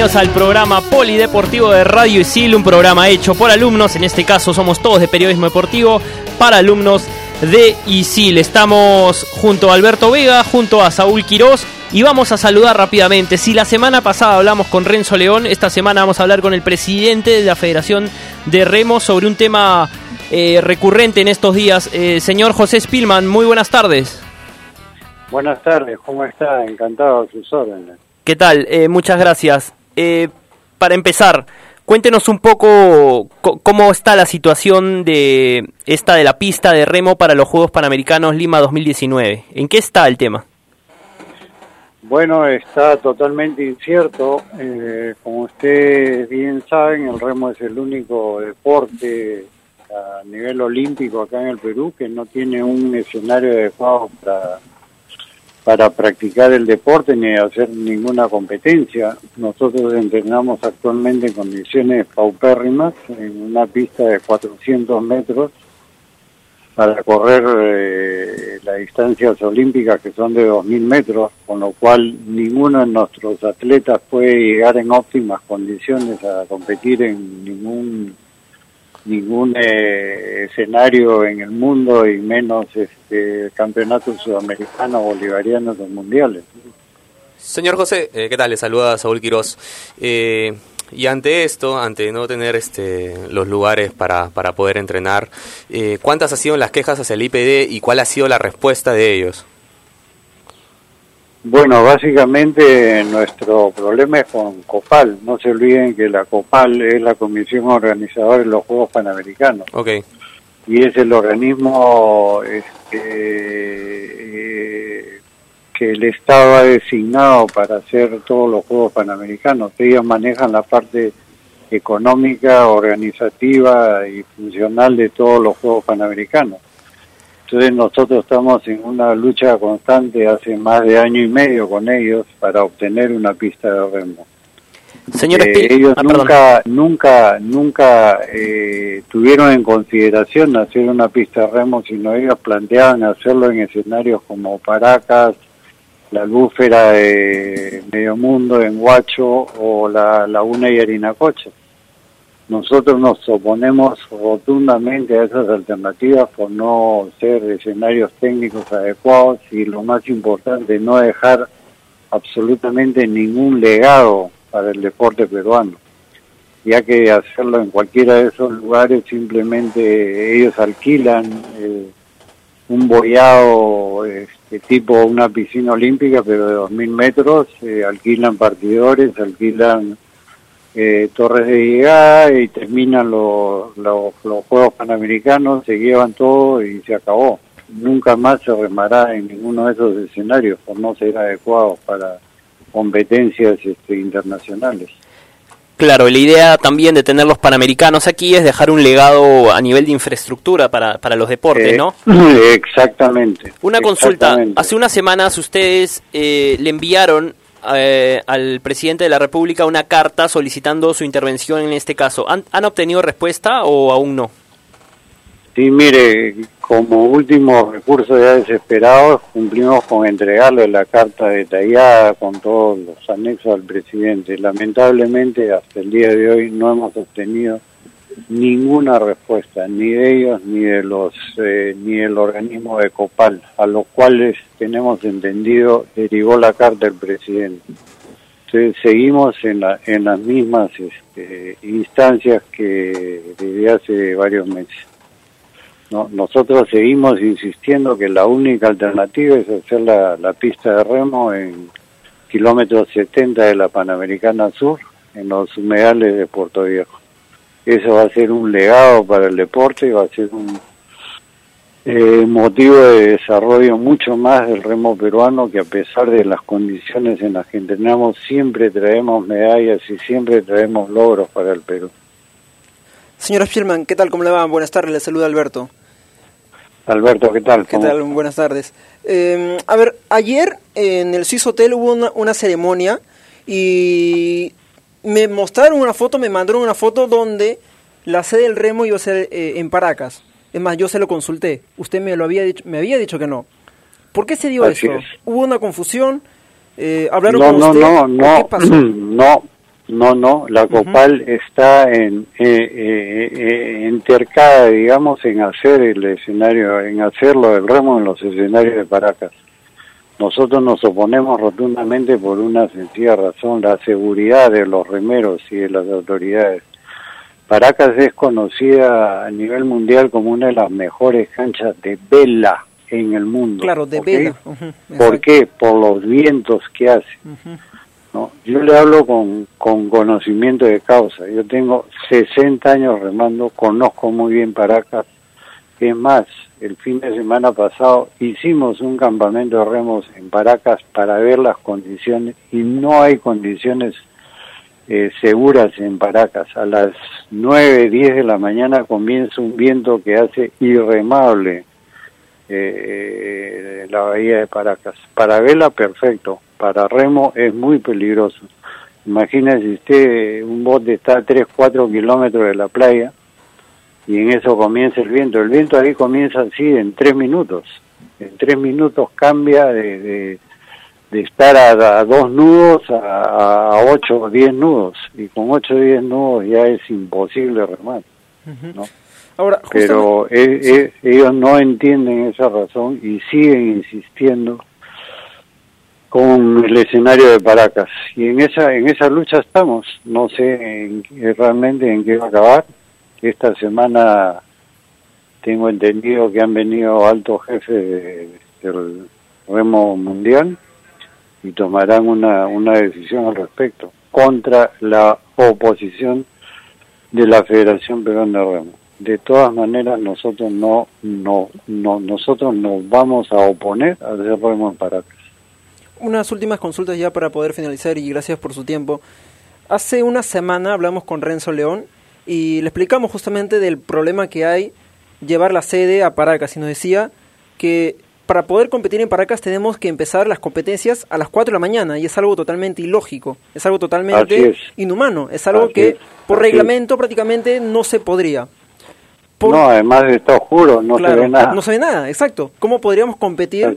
Bienvenidos al programa Polideportivo de Radio Isil, un programa hecho por alumnos, en este caso somos todos de periodismo deportivo, para alumnos de Isil. Estamos junto a Alberto Vega, junto a Saúl Quirós y vamos a saludar rápidamente. Si la semana pasada hablamos con Renzo León, esta semana vamos a hablar con el presidente de la Federación de Remo sobre un tema eh, recurrente en estos días. Eh, señor José Spilman, muy buenas tardes. Buenas tardes, ¿cómo está? Encantado de sus órdenes. ¿Qué tal? Eh, muchas gracias. Para empezar, cuéntenos un poco cómo está la situación de esta de la pista de remo para los Juegos Panamericanos Lima 2019. ¿En qué está el tema? Bueno, está totalmente incierto. Eh, como ustedes bien saben, el remo es el único deporte a nivel olímpico acá en el Perú que no tiene un escenario adecuado para, para practicar el deporte ni hacer ninguna competencia. Nosotros entrenamos actualmente en condiciones paupérrimas en una pista de 400 metros para correr eh, las distancias olímpicas que son de 2.000 metros, con lo cual ninguno de nuestros atletas puede llegar en óptimas condiciones a competir en ningún ningún eh, escenario en el mundo y menos este campeonatos sudamericanos, bolivarianos o mundiales. Señor José, eh, ¿qué tal? Le saluda Saúl Quirós. Eh, y ante esto, ante no tener este, los lugares para, para poder entrenar, eh, ¿cuántas han sido las quejas hacia el IPD y cuál ha sido la respuesta de ellos? Bueno, básicamente nuestro problema es con COPAL. No se olviden que la COPAL es la Comisión Organizadora de los Juegos Panamericanos. Okay. Y es el organismo este, eh, que el Estado ha designado para hacer todos los Juegos Panamericanos. Ellos manejan la parte económica, organizativa y funcional de todos los Juegos Panamericanos. Entonces nosotros estamos en una lucha constante hace más de año y medio con ellos para obtener una pista de remo. Señor eh, ellos ah, nunca, nunca, nunca eh, tuvieron en consideración hacer una pista de remo, sino ellos planteaban hacerlo en escenarios como Paracas, la Lúfera de Medio Mundo en Huacho o la Laguna y Arinacocha. Nosotros nos oponemos rotundamente a esas alternativas por no ser escenarios técnicos adecuados y lo más importante, no dejar absolutamente ningún legado para el deporte peruano, ya que hacerlo en cualquiera de esos lugares simplemente ellos alquilan eh, un boyado este, tipo una piscina olímpica, pero de 2.000 metros, eh, alquilan partidores, alquilan eh, torres de llegada y terminan los, los, Juegos Panamericanos, se llevan todo y se acabó. Nunca más se remará en ninguno de esos escenarios por no ser adecuados para competencias este, internacionales. Claro, la idea también de tener los panamericanos aquí es dejar un legado a nivel de infraestructura para, para los deportes, ¿no? Eh, exactamente. Una consulta, hace unas semanas ustedes eh, le enviaron eh, al presidente de la República una carta solicitando su intervención en este caso. ¿Han, ¿Han obtenido respuesta o aún no? Sí, mire, como último recurso ya desesperado, cumplimos con entregarle la carta detallada con todos los anexos al presidente. Lamentablemente, hasta el día de hoy no hemos obtenido ninguna respuesta, ni de ellos ni de los eh, ni del organismo de Copal, a los cuales tenemos entendido derivó la carta del presidente. Entonces seguimos en, la, en las mismas este, instancias que desde hace varios meses. No, nosotros seguimos insistiendo que la única alternativa es hacer la, la pista de remo en kilómetros 70 de la Panamericana Sur, en los humedales de Puerto Viejo eso va a ser un legado para el deporte, y va a ser un eh, motivo de desarrollo mucho más del remo peruano que a pesar de las condiciones en las que entrenamos siempre traemos medallas y siempre traemos logros para el Perú. Señora Spielman, ¿qué tal? ¿Cómo le va? Buenas tardes, le saluda Alberto. Alberto, ¿qué tal? ¿Qué tal? Buenas tardes. Eh, a ver, ayer en el Swiss Hotel hubo una, una ceremonia y me mostraron una foto, me mandaron una foto donde la sede del remo iba a ser eh, en Paracas. Es más, yo se lo consulté. Usted me lo había dicho, me había dicho que no. ¿Por qué se dio eso? ¿Hubo una confusión? Eh, ¿Hablaron no, con no, usted? No, no, ¿Qué pasó? no, no, no, la Copal está en eh, eh, eh, entercada, digamos, en hacer el escenario, en hacerlo del remo en los escenarios de Paracas. Nosotros nos oponemos rotundamente por una sencilla razón, la seguridad de los remeros y de las autoridades. Paracas es conocida a nivel mundial como una de las mejores canchas de vela en el mundo. Claro, de vela. ¿Por qué? Por los vientos que hace. ¿no? Yo le hablo con, con conocimiento de causa. Yo tengo 60 años remando, conozco muy bien Paracas. Es más, el fin de semana pasado hicimos un campamento de remos en Paracas para ver las condiciones y no hay condiciones eh, seguras en Paracas. A las 9, 10 de la mañana comienza un viento que hace irremable eh, la bahía de Paracas. Para vela, perfecto. Para remo es muy peligroso. Imagínese usted, un bote está a 3, 4 kilómetros de la playa y en eso comienza el viento. El viento ahí comienza así en 3 minutos. En 3 minutos cambia de, de, de estar a, a dos nudos a, a 8 o 10 nudos. Y con 8 o 10 nudos ya es imposible remar. ¿no? Ahora, pero e- e- ellos no entienden esa razón y siguen insistiendo con el escenario de Paracas y en esa en esa lucha estamos no sé en realmente en qué va a acabar esta semana tengo entendido que han venido altos jefes de- del remo mundial y tomarán una una decisión al respecto contra la oposición de la Federación Peruana de Remo. De todas maneras, nosotros no, no, no, nosotros nos vamos a oponer a hacer remo en Paracas. Unas últimas consultas ya para poder finalizar y gracias por su tiempo. Hace una semana hablamos con Renzo León y le explicamos justamente del problema que hay llevar la sede a Paracas y nos decía que para poder competir en Paracas tenemos que empezar las competencias a las 4 de la mañana y es algo totalmente ilógico, es algo totalmente es. inhumano, es algo Así que es, por así es. reglamento prácticamente no se podría. Por- No, además está oscuro, no Claro, se ve nada. No se ve nada, exacto. ¿Cómo podríamos competir?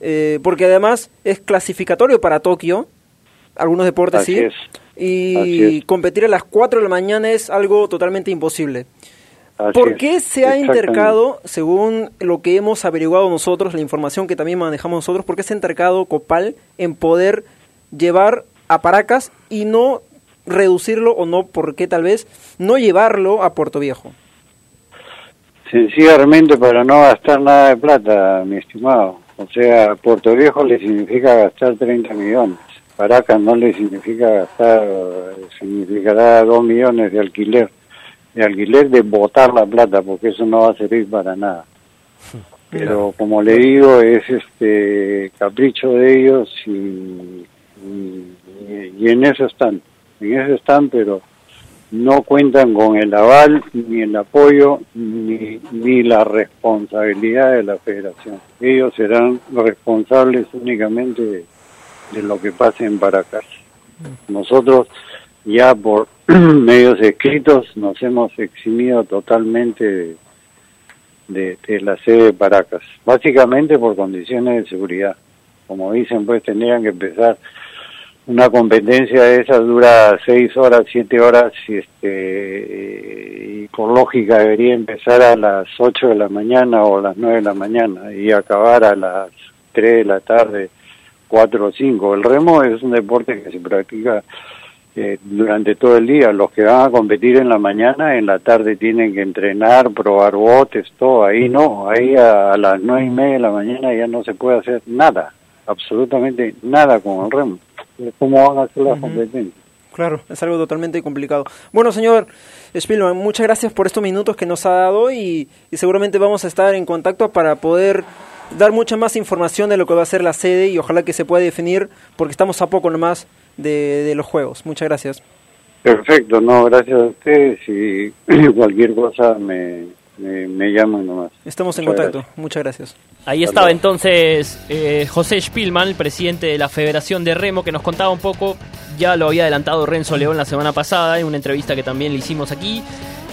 Eh, porque además es clasificatorio para Tokio, algunos deportes Así sí. Y competir a las 4 de la mañana es algo totalmente imposible. Así ¿Por qué se ha intercado, según lo que hemos averiguado nosotros, la información que también manejamos nosotros, por qué se ha intercado Copal en poder llevar a Paracas y no reducirlo o no, por qué tal vez, no llevarlo a Puerto Viejo? Sencillamente para no gastar nada de plata, mi estimado. O sea, Puerto Viejo le significa gastar 30 millones. Paracas no le significa gastar, eh, significará 2 millones de alquiler. De alquiler de botar la plata, porque eso no va a servir para nada. Pero como le digo, es este capricho de ellos y, y, y en eso están. En eso están, pero no cuentan con el aval, ni el apoyo, ni, ni la responsabilidad de la federación. Ellos serán responsables únicamente de, lo que pase en Paracas. Nosotros ya por medios escritos nos hemos eximido totalmente de, de, de la sede de Paracas, básicamente por condiciones de seguridad. Como dicen, pues tendrían que empezar una competencia de esas dura seis horas, siete horas y este y por lógica debería empezar a las ocho de la mañana o a las nueve de la mañana y acabar a las tres de la tarde, cuatro o cinco. El remo es un deporte que se practica eh, durante todo el día. Los que van a competir en la mañana, en la tarde tienen que entrenar, probar botes, todo. Ahí no, ahí a, a las nueve y media de la mañana ya no se puede hacer nada, absolutamente nada con el remo. ¿Cómo van a hacer las competencias? Claro, es algo totalmente complicado. Bueno, señor Spielman, muchas gracias por estos minutos que nos ha dado y, y seguramente vamos a estar en contacto para poder dar mucha más información de lo que va a ser la sede y ojalá que se pueda definir porque estamos a poco nomás de, de los juegos. Muchas gracias. Perfecto, no, gracias a ustedes y cualquier cosa me, me, me llaman nomás. Estamos en Muchas contacto. gracias. Muchas gracias. Ahí Hasta estaba luego. entonces eh, José Spielman, el presidente de la Federación de Remo, que nos contaba un poco, ya lo había adelantado Renzo León la semana pasada en una entrevista que también le hicimos aquí,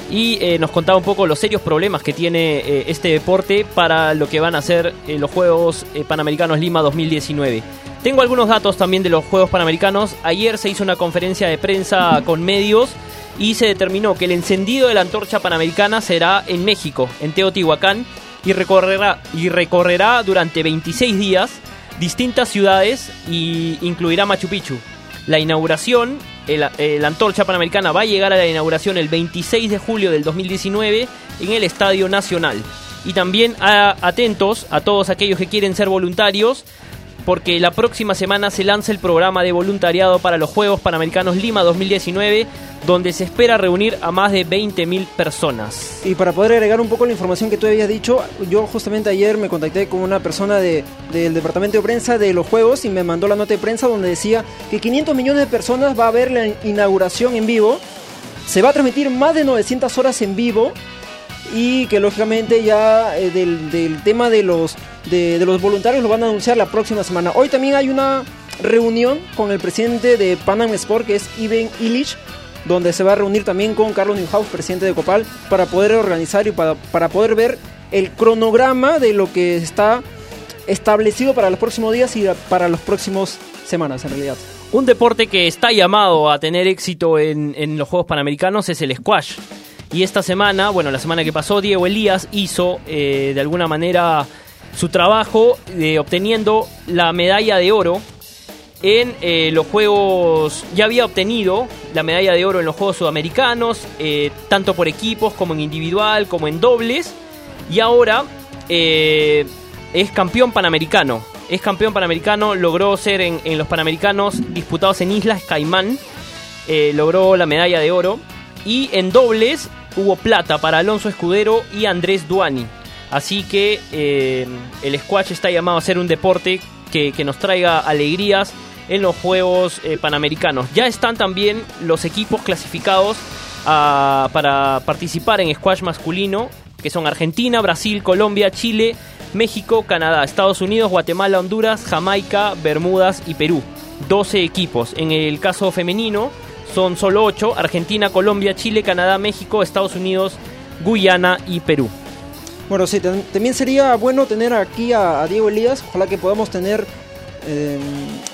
y eh, nos contaba un poco los serios problemas que tiene eh, este deporte para lo que van a ser eh, los Juegos eh, Panamericanos Lima 2019. Tengo algunos datos también de los Juegos Panamericanos. Ayer se hizo una conferencia de prensa con medios y se determinó que el encendido de la antorcha panamericana será en México, en Teotihuacán, y recorrerá, y recorrerá durante 26 días distintas ciudades y incluirá Machu Picchu. La inauguración, la antorcha panamericana va a llegar a la inauguración el 26 de julio del 2019 en el Estadio Nacional. Y también atentos a todos aquellos que quieren ser voluntarios porque la próxima semana se lanza el programa de voluntariado para los Juegos Panamericanos Lima 2019, donde se espera reunir a más de 20.000 personas. Y para poder agregar un poco la información que tú habías dicho, yo justamente ayer me contacté con una persona de, del departamento de prensa de los Juegos y me mandó la nota de prensa donde decía que 500 millones de personas va a ver la inauguración en vivo, se va a transmitir más de 900 horas en vivo y que lógicamente ya eh, del, del tema de los de, los voluntarios lo van a anunciar la próxima semana. Hoy también hay una reunión con el presidente de Panam Sport, que es Ivan Illich, donde se va a reunir también con Carlos Newhouse, presidente de Copal, para poder organizar y para, para poder ver el cronograma de lo que está establecido para los próximos días y para los próximos semanas en realidad. Un deporte que está llamado a tener éxito en, en los Juegos Panamericanos es el squash. Y esta semana, bueno, la semana que pasó, Diego Elías hizo eh, de alguna manera su trabajo de obteniendo la medalla de oro en eh, los Juegos, ya había obtenido la medalla de oro en los Juegos Sudamericanos, eh, tanto por equipos como en individual, como en dobles, y ahora eh, es campeón panamericano. Es campeón panamericano, logró ser en, en los Panamericanos disputados en Islas Caimán, logró la medalla de oro, y en dobles hubo plata para Alonso Escudero y Andrés Duani. Así que eh, el squash está llamado a ser un deporte que, nos traiga alegrías en los Juegos eh, Panamericanos. Ya están también los equipos clasificados ah, para participar en squash masculino, que son Argentina, Brasil, Colombia, Chile, México, Canadá, Estados Unidos, Guatemala, Honduras, Jamaica, Bermudas y Perú. 12 equipos. En el caso femenino son solo 8, Argentina, Colombia, Chile, Canadá, México, Estados Unidos, Guyana y Perú. Bueno, sí, también sería bueno tener aquí a, Diego Elías. Ojalá que podamos tener em,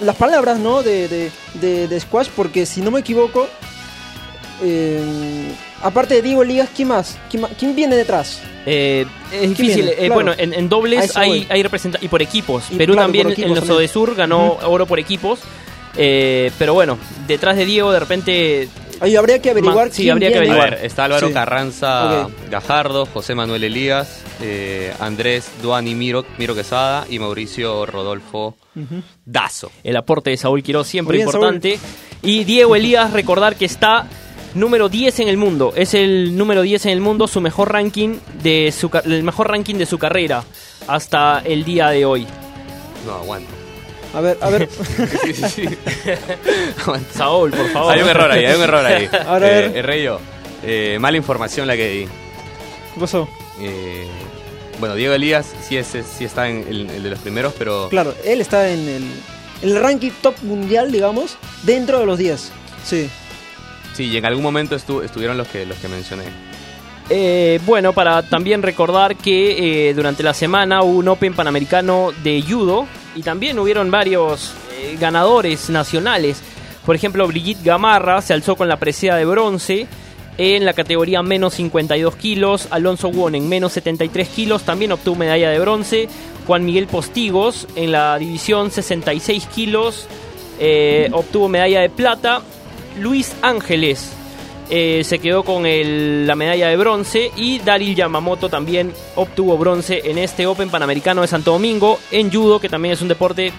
las palabras ¿no? De, de, Squash, porque si no me equivoco, em, aparte de Diego Elías, ¿quién más? ¿Quién, viene detrás? Eh, es difícil. Eh, bueno, en, dobles hay, hay representación. Y por equipos. Perú también en los de Sur ganó oro por equipos. Eh, pero bueno, detrás de Diego de repente Ahí habría que averiguar. sí, habría que averiguar. está Álvaro Carranza Gajardo, José Manuel Elías, eh, Andrés Duani Miro, Miro Quesada y Mauricio Rodolfo Dazo. El aporte de Saúl Quiroz siempre importante. Y Diego Elías, recordar que está número 10 en el mundo. Es el número 10 en el mundo, su mejor ranking de su, el mejor ranking de su carrera hasta el día de hoy. No, aguanta. A ver, a ver. Saúl, por favor. Hay un error ahí, hay un error ahí. A ver. Eh, eh, mala información la que di. ¿Qué pasó? Eh, bueno, Diego Elías sí, es, sí está en el, de los primeros, pero... Claro, él está en el, el ranking top mundial, digamos, dentro de los 10. Sí. Sí, y en algún momento estuvieron los que, los que mencioné. Eh, bueno, para también recordar que eh, durante la semana hubo un Open Panamericano de Judo y también hubieron varios eh, ganadores nacionales. Por ejemplo, Brigitte Gamarra se alzó con la presea de bronce en la categoría menos 52 kilos. Alonso Won en menos 73 kilos también obtuvo medalla de bronce. Juan Miguel Postigos en la división 66 kilos obtuvo medalla de plata. Luis Ángeles eh, se quedó con la medalla de bronce y Daryl Yamamoto también obtuvo bronce en este Open Panamericano de Santo Domingo en judo, que también es un deporte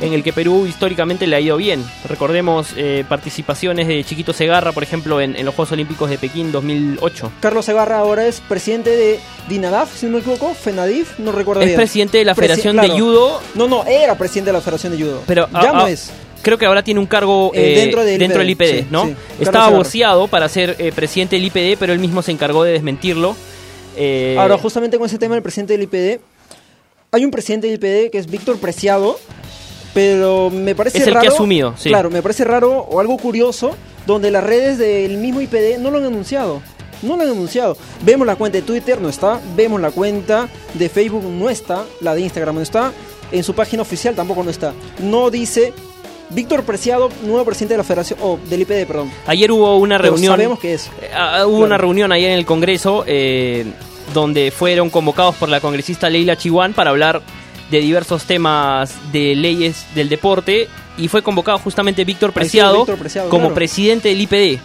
en el que Perú históricamente le ha ido bien. Recordemos eh, participaciones de Chiquito Segarra, por ejemplo, en, los Juegos Olímpicos de Pekín 2008. Carlos Segarra ahora es presidente de Dinadaf, si no me equivoco, FENADIF, no recuerdo es presidente de la Federación de Judo. No, no, era presidente de la Federación de Judo. Pero ya no es creo que ahora tiene un cargo eh, dentro, del IPD, ¿no? Estaba boceado para ser eh, presidente del IPD, pero él mismo se encargó de desmentirlo. Eh, ahora, justamente con ese tema del presidente del IPD, hay un presidente del IPD que es Víctor Preciado, pero me parece es el que ha asumido, sí. Claro, me parece raro o algo curioso donde las redes del mismo IPD no lo han anunciado. No lo han anunciado. Vemos la cuenta de Twitter, no está. Vemos la cuenta de Facebook, no está. La de Instagram no está en su página oficial tampoco no está. No dice Víctor Preciado, nuevo presidente de la Federación, o del IPD, perdón. Ayer hubo una Pero reunión. sabemos que es. Eh, ah, hubo Claro. una reunión ayer en el Congreso eh, donde fueron convocados por la congresista Leila Chihuán para hablar de diversos temas de leyes del deporte y fue convocado justamente Víctor Preciado, Víctor Preciado, como claro. presidente del IPD.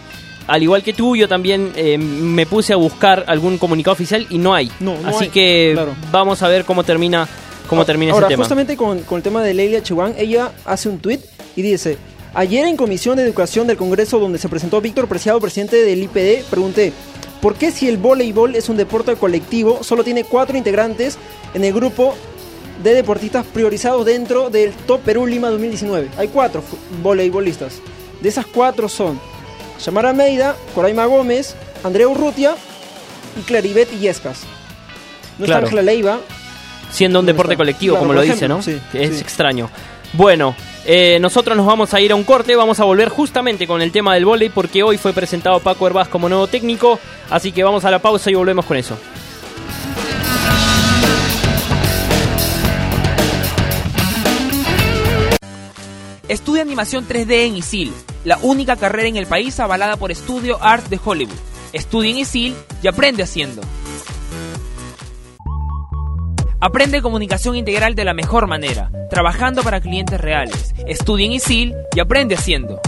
Al igual que tú, yo también eh, me puse a buscar algún comunicado oficial y no hay. No, no Así hay, que claro. vamos a ver cómo termina, cómo termina Ahora, ese tema. justamente con, con el tema de Leila Chihuán, ella hace un tuit y dice, ayer en Comisión de Educación del Congreso donde se presentó Víctor Preciado, presidente del IPD, pregunté, ¿por qué si el voleibol es un deporte colectivo, solo tiene cuatro integrantes en el grupo de deportistas priorizados dentro del Top Perú Lima 2019? Hay cuatro voleibolistas. De esas cuatro son Shamara Meida, Coraima Gómez, Andrea Urrutia y Claribet Illescas. No Claro. está Ángela Leiva, siendo un ¿Dónde deporte colectivo, Claro, como lo ejemplo, dice, ¿no? sí, es sí. extraño. Bueno, eh, nosotros nos vamos a ir a un corte, vamos a volver justamente con el tema del vóley porque hoy fue presentado Paco Herbaz como nuevo técnico, así que vamos a la pausa y volvemos con eso. Estudia animación 3D en ISIL, la única carrera en el país avalada por Studio Art de Hollywood. Estudia en ISIL y aprende haciendo. Aprende comunicación integral de la mejor manera, trabajando para clientes reales. Estudia en ISIL y aprende haciendo.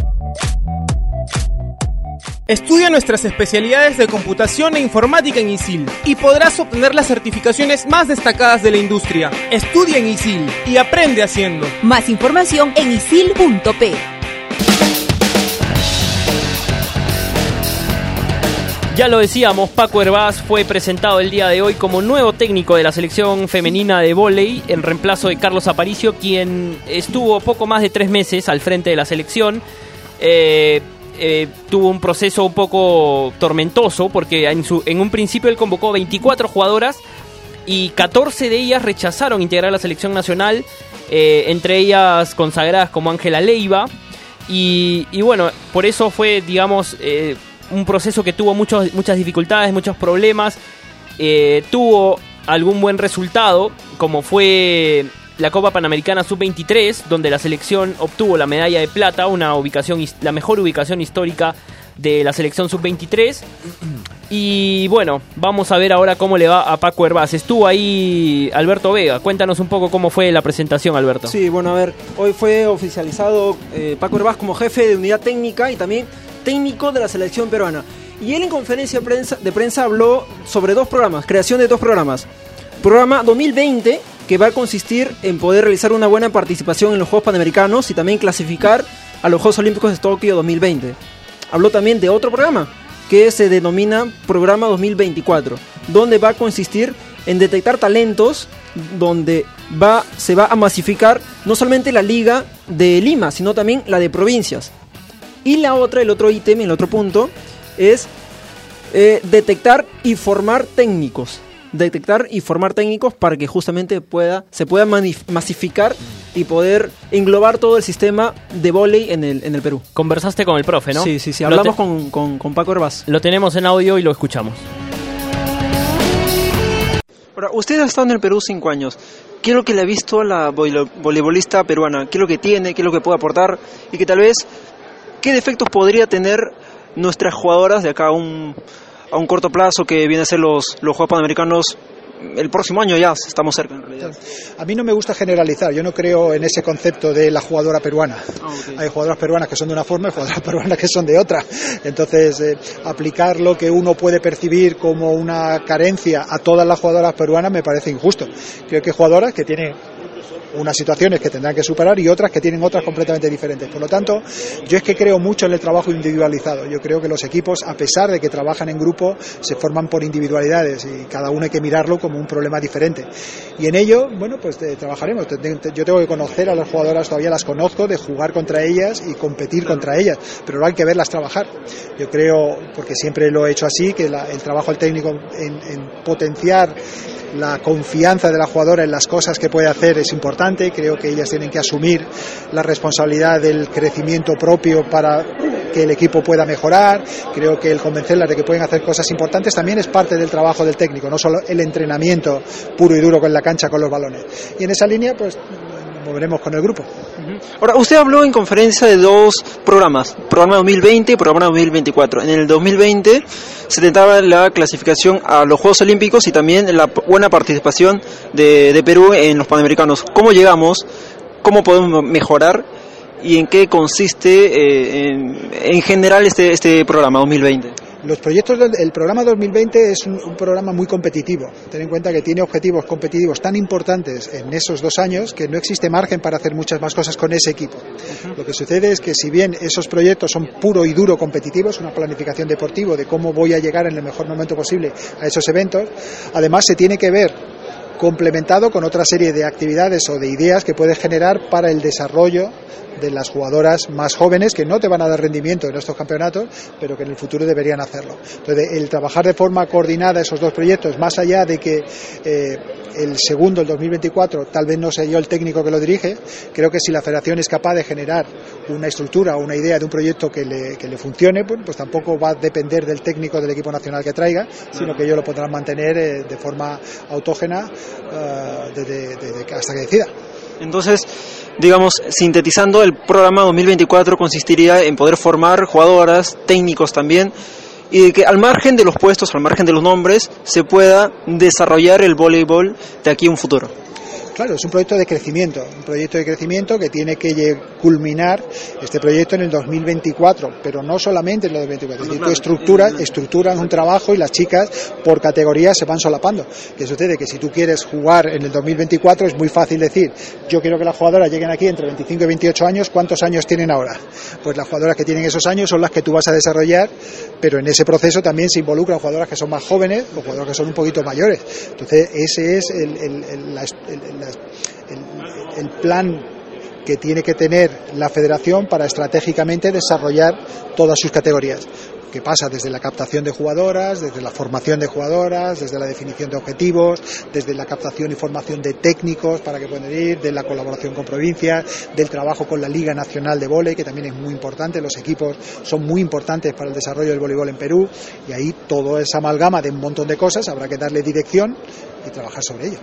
Estudia nuestras especialidades de computación e informática en ISIL y podrás obtener las certificaciones más destacadas de la industria. Estudia en ISIL y aprende haciendo. Más información en isil.p. Ya lo decíamos, Paco Herbaz fue presentado el día de hoy como nuevo técnico de la selección femenina de vóley en reemplazo de Carlos Aparicio, quien estuvo poco más de tres meses al frente de la selección. Eh, eh, tuvo un proceso un poco tormentoso porque en, su, un principio él convocó 24 jugadoras y 14 de ellas rechazaron integrar la selección nacional, eh, entre ellas consagradas como Ángela Leiva. Y, bueno, por eso fue, digamos, un proceso que tuvo muchas dificultades, muchos problemas. Eh, tuvo algún buen resultado, como fue la Copa Panamericana Sub-23, donde la selección obtuvo la medalla de plata, una ubicación, la mejor ubicación histórica de la selección Sub-23. Y bueno, vamos a ver ahora cómo le va a Paco Herbaz. Estuvo ahí Alberto Vega. Cuéntanos un poco cómo fue la presentación, Alberto. Sí, bueno, a ver, hoy fue oficializado eh, Paco Herbaz como jefe de unidad técnica y también técnico de la selección peruana. Y él en conferencia de prensa, habló sobre dos programas, creación de dos programas. Programa 2020, que va a consistir en poder realizar una buena participación en los Juegos Panamericanos y también clasificar a los Juegos Olímpicos de Tokio 2020. Habló también de otro programa, que se denomina Programa 2024, donde va a consistir en detectar talentos, donde va, se va a masificar no solamente la liga de Lima, sino también la de provincias. Y la otra, el otro ítem, el otro punto, es eh, detectar y formar técnicos. Detectar y formar técnicos para que justamente pueda, se pueda masificar y poder englobar todo el sistema de vóley en el, en el Perú. Conversaste con el profe, ¿no? Sí, sí, sí. Hablamos con, con, con Paco Herbaz. Lo tenemos en audio y lo escuchamos. Ahora, usted ha estado en el Perú cinco años. ¿Qué es lo que le ha visto a la voleibol- voleibolista peruana? ¿Qué es lo que tiene? ¿Qué es lo que puede aportar? Y que tal vez, ¿qué defectos podría tener nuestras jugadoras de acá a un, a un corto plazo que viene a ser los, los Juegos Panamericanos el próximo año ya? Estamos cerca en realidad. A mí no me gusta generalizar, yo no creo en ese concepto de la jugadora peruana. Hay jugadoras peruanas que son de una forma y jugadoras peruanas que son de otra. Entonces, eh, aplicar lo que uno puede percibir como una carencia a todas las jugadoras peruanas me parece injusto. Creo que jugadoras que tienen unas situaciones que tendrán que superar y otras que tienen otras completamente diferentes. Por lo tanto, yo es que creo mucho en el trabajo individualizado. Yo creo que los equipos, a pesar de que trabajan en grupo, se forman por individualidades y cada uno hay que mirarlo como un problema diferente. Y en ello, bueno, pues eh, trabajaremos. Yo tengo que conocer a las jugadoras, todavía las conozco, de jugar contra ellas y competir contra ellas, pero hay que verlas trabajar. Yo creo, porque siempre lo he hecho así, que la- el trabajo del técnico en potenciar la confianza de la jugadora en las cosas que puede hacer es importante. Creo que ellas tienen que asumir la responsabilidad del crecimiento propio para que el equipo pueda mejorar. Creo que el convencerlas de que pueden hacer cosas importantes también es parte del trabajo del técnico, no solo el entrenamiento puro y duro con la cancha con los balones. Y en esa línea, pues moveremos con el grupo. Ahora, usted habló en conferencia de dos programas, programa 2020 y programa 2024. En el 2020 se tentaba la clasificación a los Juegos Olímpicos y también la buena participación de, de Perú en los Panamericanos. ¿Cómo llegamos? ¿Cómo podemos mejorar? ¿Y en qué consiste eh, en, en general este, este programa 2020? Los proyectos del el programa 2020 es un, un, programa muy competitivo. Ten en cuenta que tiene objetivos competitivos tan importantes en esos dos años que no existe margen para hacer muchas más cosas con ese equipo. Uh -huh. Lo que sucede es que si bien esos proyectos son puro y duro competitivos, una planificación deportiva de cómo voy a llegar en el mejor momento posible a esos eventos, además se tiene que ver complementado con otra serie de actividades o de ideas que puedes generar para el desarrollo de las jugadoras más jóvenes que no te van a dar rendimiento en estos campeonatos, pero que en el futuro deberían hacerlo. Entonces, el trabajar de forma coordinada esos dos proyectos, más allá de que eh, el segundo, el 2024, tal vez no sea yo el técnico que lo dirige, creo que si la federación es capaz de generar una estructura o una idea de un proyecto que le, que le funcione, pues, pues, tampoco va a depender del técnico del equipo nacional que traiga, sino que ellos lo podrán mantener eh, de forma autógena de, de, hasta que decida. Entonces, digamos, sintetizando, el programa 2024 consistiría en poder formar jugadoras, técnicos también, y de que al margen de los puestos, al margen de los nombres, se pueda desarrollar el voleibol de aquí a un futuro. Claro, es un proyecto de crecimiento, un proyecto de crecimiento que tiene que culminar este proyecto en el 2024, pero no solamente en el 2024. Es decir, tú estructuras, estructuras un trabajo y las chicas por categorías se van solapando. ¿Qué sucede? Que si tú quieres jugar en el 2024 es muy fácil decir, yo quiero que las jugadoras lleguen aquí entre 25 y 28 años, ¿cuántos años tienen ahora? Pues las jugadoras que tienen esos años son las que tú vas a desarrollar, pero en ese proceso también se involucran jugadoras que son más jóvenes o jugadoras que son un poquito mayores. Entonces, ese es el, el, el, la, el, el plan que tiene que tener la federación para estratégicamente desarrollar todas sus categorías que pasa desde la captación de jugadoras, desde la formación de jugadoras, desde la definición de objetivos, desde la captación y formación de técnicos para que puedan ir, de la colaboración con provincias, del trabajo con la Liga Nacional de Volei, que también es muy importante, los equipos son muy importantes para el desarrollo del voleibol en Perú, y ahí todo esa amalgama de un montón de cosas, habrá que darle dirección y trabajar sobre ello.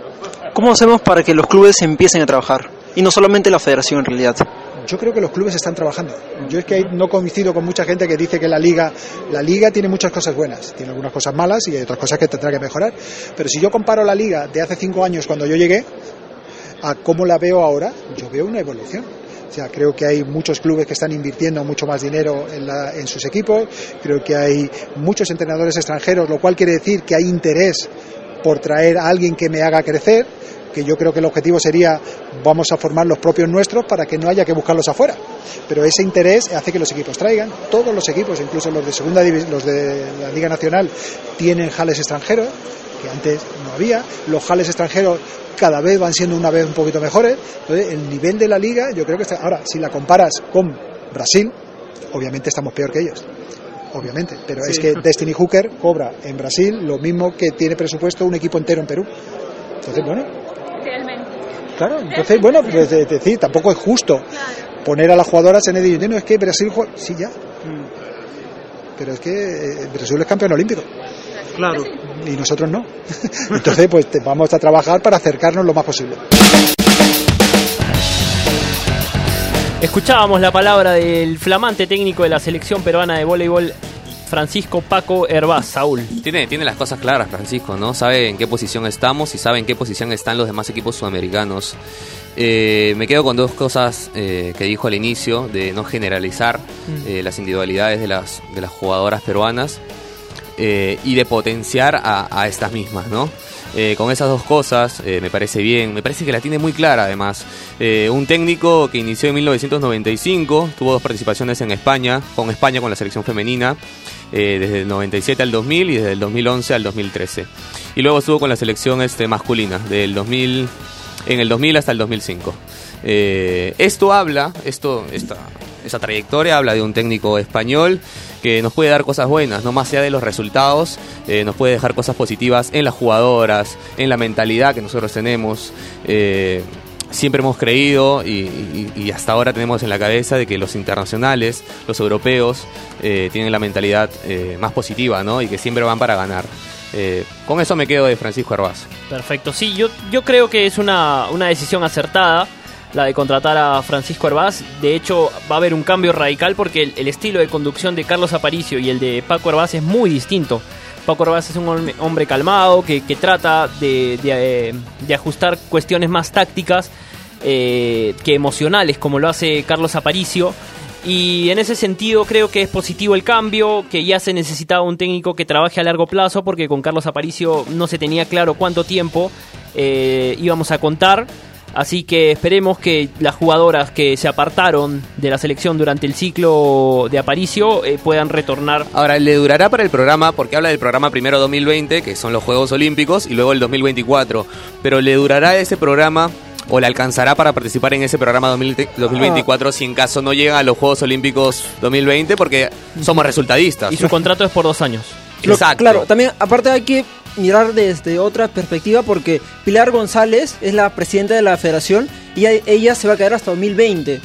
¿Cómo hacemos para que los clubes empiecen a trabajar? Y no solamente la federación en realidad. Yo creo que los clubes están trabajando. Yo es que no coincido con mucha gente que dice que la liga, la liga tiene muchas cosas buenas, tiene algunas cosas malas y hay otras cosas que tendrá que mejorar. Pero si yo comparo la liga de hace cinco años cuando yo llegué a cómo la veo ahora, yo veo una evolución. O sea, creo que hay muchos clubes que están invirtiendo mucho más dinero en, la, en sus equipos, creo que hay muchos entrenadores extranjeros, lo cual quiere decir que hay interés por traer a alguien que me haga crecer que yo creo que el objetivo sería vamos a formar los propios nuestros para que no haya que buscarlos afuera. Pero ese interés hace que los equipos traigan, todos los equipos, incluso los de segunda los de la Liga Nacional, tienen jales extranjeros, que antes no había. Los jales extranjeros cada vez van siendo una vez un poquito mejores. Entonces, el nivel de la liga, yo creo que está. Ahora, si la comparas con Brasil, obviamente estamos peor que ellos obviamente, pero sí. es que Destiny Hooker cobra en Brasil lo mismo que tiene presupuesto un equipo entero en Perú. Entonces, bueno, Claro, entonces, bueno, pues es decir, tampoco es justo poner a las jugadoras en el dinero. No, es que Brasil juega. Sí, ya. Pero es que eh, Brasil es campeón olímpico. Claro. Y nosotros no. Entonces, pues vamos a trabajar para acercarnos lo más posible. Escuchábamos la palabra del flamante técnico de la selección peruana de voleibol, Francisco Paco Herbaz, Saúl. Tiene, tiene las cosas claras, Francisco, ¿no? Sabe en qué posición estamos y sabe en qué posición están los demás equipos sudamericanos. Eh, me quedo con dos cosas eh, que dijo al inicio, de no generalizar mm. eh, las individualidades de las, de las jugadoras peruanas y de potenciar a, a estas mismas, ¿no? Eh, con esas dos cosas eh, me parece bien, me parece que la tiene muy clara además. Eh, un técnico que inició en 1995, tuvo dos participaciones en España, con España con la selección femenina, desde el 97 al 2000 y desde el 2011 al 2013. Y luego estuvo con la selección este, masculina, del 2000, en el 2000 hasta el 2005. esto habla, esto, esta, esa trayectoria habla de un técnico español que nos puede dar cosas buenas, no más allá de los resultados, eh, nos puede dejar cosas positivas en las jugadoras, en la mentalidad que nosotros tenemos. Eh, siempre hemos creído y, hasta ahora tenemos en la cabeza de que los internacionales, los europeos, eh, tienen la mentalidad más positiva ¿no? y que siempre van para ganar. Con eso me quedo de Francisco Arbaz. Perfecto, sí, yo, yo creo que es una, una decisión acertada la de contratar a Francisco Herbaz. De hecho, va a haber un cambio radical porque el, estilo de conducción de Carlos Aparicio y el de Paco Herbaz es muy distinto. Paco Herbaz es un hombre, calmado que, trata de, de, eh, de ajustar cuestiones más tácticas eh, que emocionales, como lo hace Carlos Aparicio. Y en ese sentido creo que es positivo el cambio, que ya se necesitaba un técnico que trabaje a largo plazo, porque con Carlos Aparicio no se tenía claro cuánto tiempo eh, íbamos a contar. Así que esperemos que las jugadoras que se apartaron de la selección durante el ciclo de Aparicio eh, puedan retornar. Ahora, le durará para el programa, porque habla del programa primero 2020, que son los Juegos Olímpicos, y luego el 2024. Pero le durará ese programa o le alcanzará para participar en ese programa 2000 2024 si en caso no llega a los Juegos Olímpicos 2020, porque somos resultadistas. Y su contrato es por dos años. Lo- Exacto. Claro, también aparte hay que mirar desde otra perspectiva porque Pilar González es la presidenta de la federación y ella se va a quedar hasta 2020.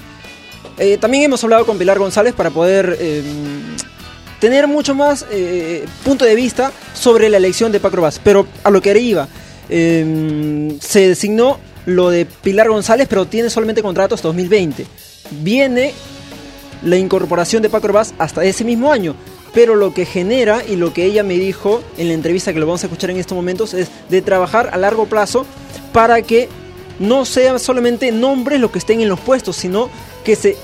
Eh, también hemos hablado con Pilar González para poder eh, tener mucho más eh, punto de vista sobre la elección de Paco. Pero a lo que iba, eh, se designó lo de Pilar González, pero tiene solamente contrato hasta 2020. Viene la incorporación de Paco hasta ese mismo año. Pero lo que genera y lo que ella me dijo en la entrevista que lo vamos a escuchar en estos momentos es de trabajar a largo plazo para que no sean solamente nombres los que estén en los puestos, sino que se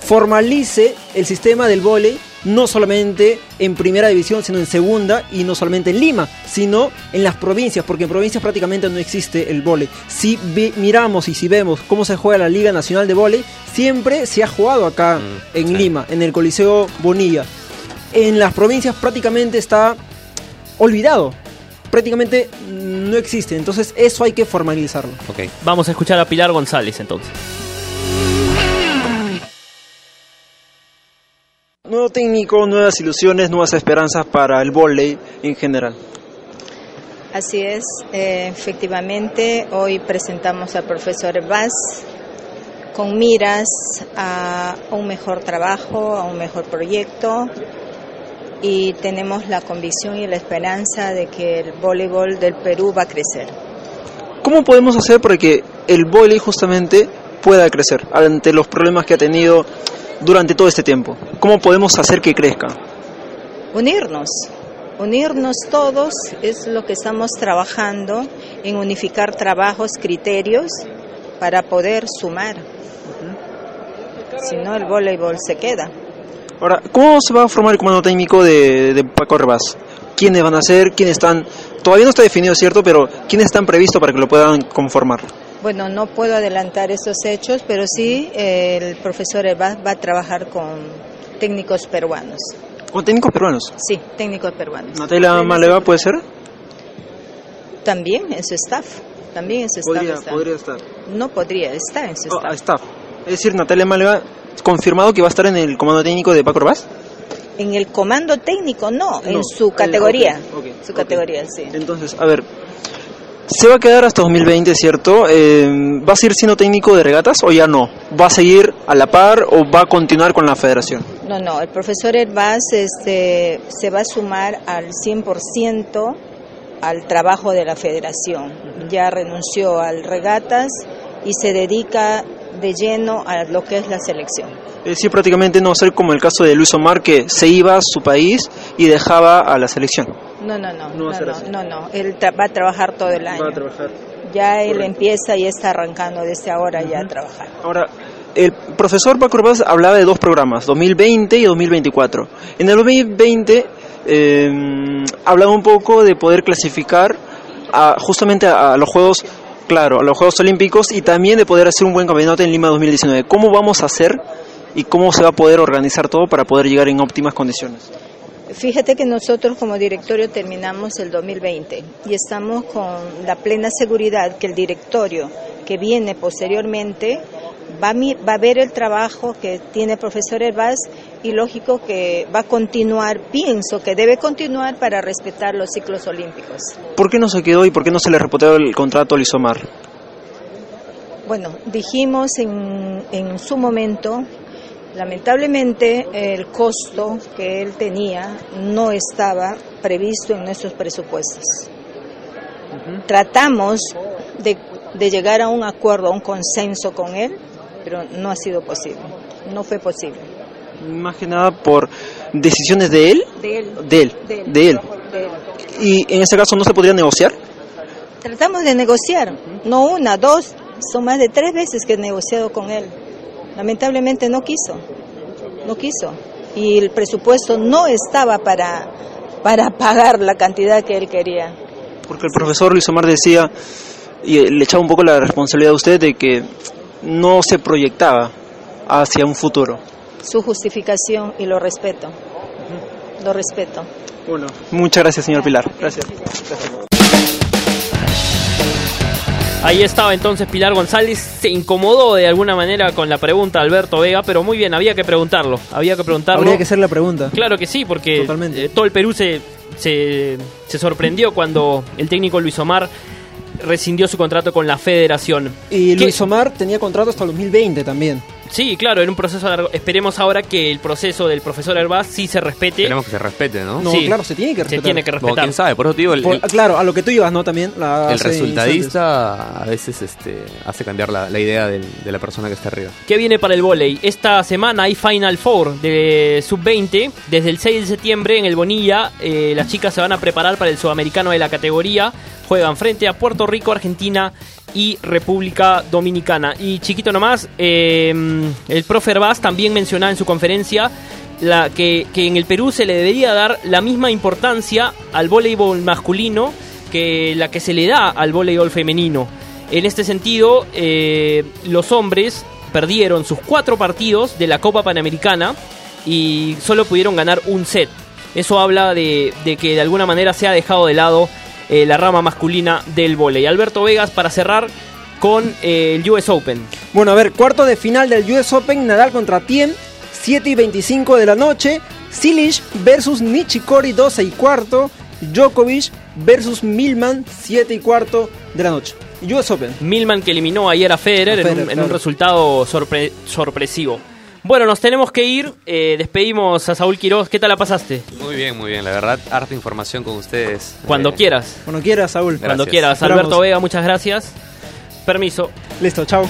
formalice el sistema del vóley no solamente en primera división, sino en segunda y no solamente en Lima, sino en las provincias, porque en provincias prácticamente no existe el vóley. Si miramos y si vemos cómo se juega la Liga Nacional de Vóley, siempre se ha jugado acá Mm, en sí. Lima, en el Coliseo Bonilla. En las provincias prácticamente está olvidado, prácticamente no existe, entonces eso hay que formalizarlo. Ok. Vamos a escuchar a Pilar González entonces. Nuevo técnico, nuevas ilusiones, nuevas esperanzas para el vóley en general. Así es, eh, efectivamente, hoy presentamos al profesor Vaz con miras a un mejor trabajo, a un mejor proyecto y tenemos la convicción y la esperanza de que el voleibol del Perú va a crecer. ¿Cómo podemos hacer para que el vóley justamente pueda crecer ante los problemas que ha tenido durante todo este tiempo? ¿Cómo podemos hacer que crezca? Unirnos, unirnos todos es lo que estamos trabajando en unificar trabajos, criterios para poder sumar. Si no, el voleibol se queda. Ahora, ¿cómo se va a formar el comando técnico de, de Paco Rebaz? ¿Quiénes van a ser? ¿Quiénes están? Todavía no está definido, ¿cierto? Pero ¿quiénes están previstos para que lo puedan conformar? Bueno, no puedo adelantar estos hechos, pero sí eh, el profesor va, va a trabajar con técnicos peruanos. ¿Con técnicos peruanos? Sí, técnicos peruanos. ¿Natalia Maleva puede ser? También en su staff. También en su staff. Podría, está. podría estar. No podría, está en su Oh, staff. staff. Es decir, Natalia Maleva, ¿confirmado que va a estar en el comando técnico de Paco Rebaz? En el comando técnico, no, en su categoría. su categoría, sí. Entonces, a ver, se va a quedar hasta 2020, ¿cierto? Eh, ¿Va a seguir siendo técnico de regatas o ya no? ¿Va a seguir a la par o va a continuar con la federación? No, no, el profesor Herbaz este, se va a sumar al 100% al trabajo de la federación. Ya renunció al regatas y se dedica de lleno a lo que es la selección. Es decir, prácticamente no va a ser como el caso de Luis Omar, que se iba a su país y dejaba a la selección. No, no, no, No no, va a ser no, así. no, no. Él tra- va a trabajar todo el año. trabajar. Ya él Correcto. empieza y está arrancando desde ahora ya a trabajar. Ahora, el profesor Paco Rebaz hablaba de dos programas, 2020 y 2024. En el 2020 eh, hablaba un poco de poder clasificar a- justamente a, a los Juegos, claro, a los Juegos Olímpicos y también de poder hacer un buen campeonato en Lima 2019. ¿Cómo vamos a hacer y cómo se va a poder organizar todo para poder llegar en óptimas condiciones? Fíjate que nosotros como directorio terminamos el 2020 y estamos con la plena seguridad que el directorio que viene posteriormente va a, va a ver el trabajo que tiene el profesor Herbaz y lógico que va a continuar, pienso que debe continuar para respetar los ciclos olímpicos. ¿Por qué no se quedó y por qué no se le repoteó el contrato a Luis Omar? Bueno, dijimos en, en su momento, lamentablemente el costo que él tenía no estaba previsto en nuestros presupuestos. Tratamos de de llegar a un acuerdo, a un consenso con él, pero no ha sido posible, no fue posible. Más que nada por decisiones de él. De él. De él. De él. De él. De él. Y en ese caso no se podría negociar. Tratamos de negociar, no una, dos, son más de tres veces que he negociado con él. Lamentablemente no quiso, no quiso. Y el presupuesto no estaba para, para pagar la cantidad que él quería. Porque el profesor Luis Omar decía, y le echaba un poco la responsabilidad a usted de que no se proyectaba hacia un futuro. Su justificación y lo respeto, lo respeto. Bueno, muchas gracias, señor Pilar. Gracias. Gracias. Ahí estaba entonces Pilar González, se incomodó de alguna manera con la pregunta de Alberto Vega, pero muy bien, había que preguntarlo, había que preguntarlo. Habría que hacer la pregunta. Claro que sí, porque Totalmente. eh, todo el Perú se, se, se sorprendió cuando el técnico Luis Omar rescindió su contrato con la federación. Y ¿Qué- Luis Omar tenía contrato hasta el 2020 también. Sí, claro, en un proceso largo. Esperemos ahora que el proceso del profesor Herbaz sí se respete. Esperemos que se respete, ¿no? No, Sí. claro, se tiene que Se respetar. tiene que Bueno, respetar. quién sabe, por eso te digo, el, Por- el- claro, a lo que tú ibas, ¿no? También. la- el resultadista a veces este, hace cambiar la, la idea del- de la persona que está arriba. ¿Qué viene para el vóley? Esta semana hay Final Four de Sub-20. Desde el 6 de septiembre en el Bonilla, eh, las chicas se van a preparar para el sudamericano de la categoría. Juegan frente a Puerto Rico, Argentina y República Dominicana. Y chiquito nomás, eh, el profe Herbaz también mencionaba en su conferencia la, que, que en el Perú se le debería dar la misma importancia al voleibol masculino que la que se le da al voleibol femenino. En este sentido, eh, los hombres perdieron sus cuatro partidos de la Copa Panamericana y solo pudieron ganar un set. Eso habla de, de que de alguna manera se ha dejado de lado eh, la rama masculina del vóley. Alberto Vegas para cerrar con eh, el US Open. Bueno, a ver, cuarto de final del US Open, Nadal contra Tiem, 7 y 25 de la noche. Silic versus Nishikori, 12 y cuarto. Djokovic versus Milman, 7 y cuarto de la noche. US Open. Milman que eliminó ayer a Federer, A en, un, en resultado sorpre- sorpresivo. Bueno, nos tenemos que ir. eh, despedimos a Saúl Quiroz. ¿Qué tal la pasaste? Muy bien, muy bien. La verdad, harta información con ustedes. Cuando Eh, quieras. Cuando quieras, Saúl. Cuando quieras. Esperamos. Alberto Vega, muchas gracias. Permiso. Listo, chao.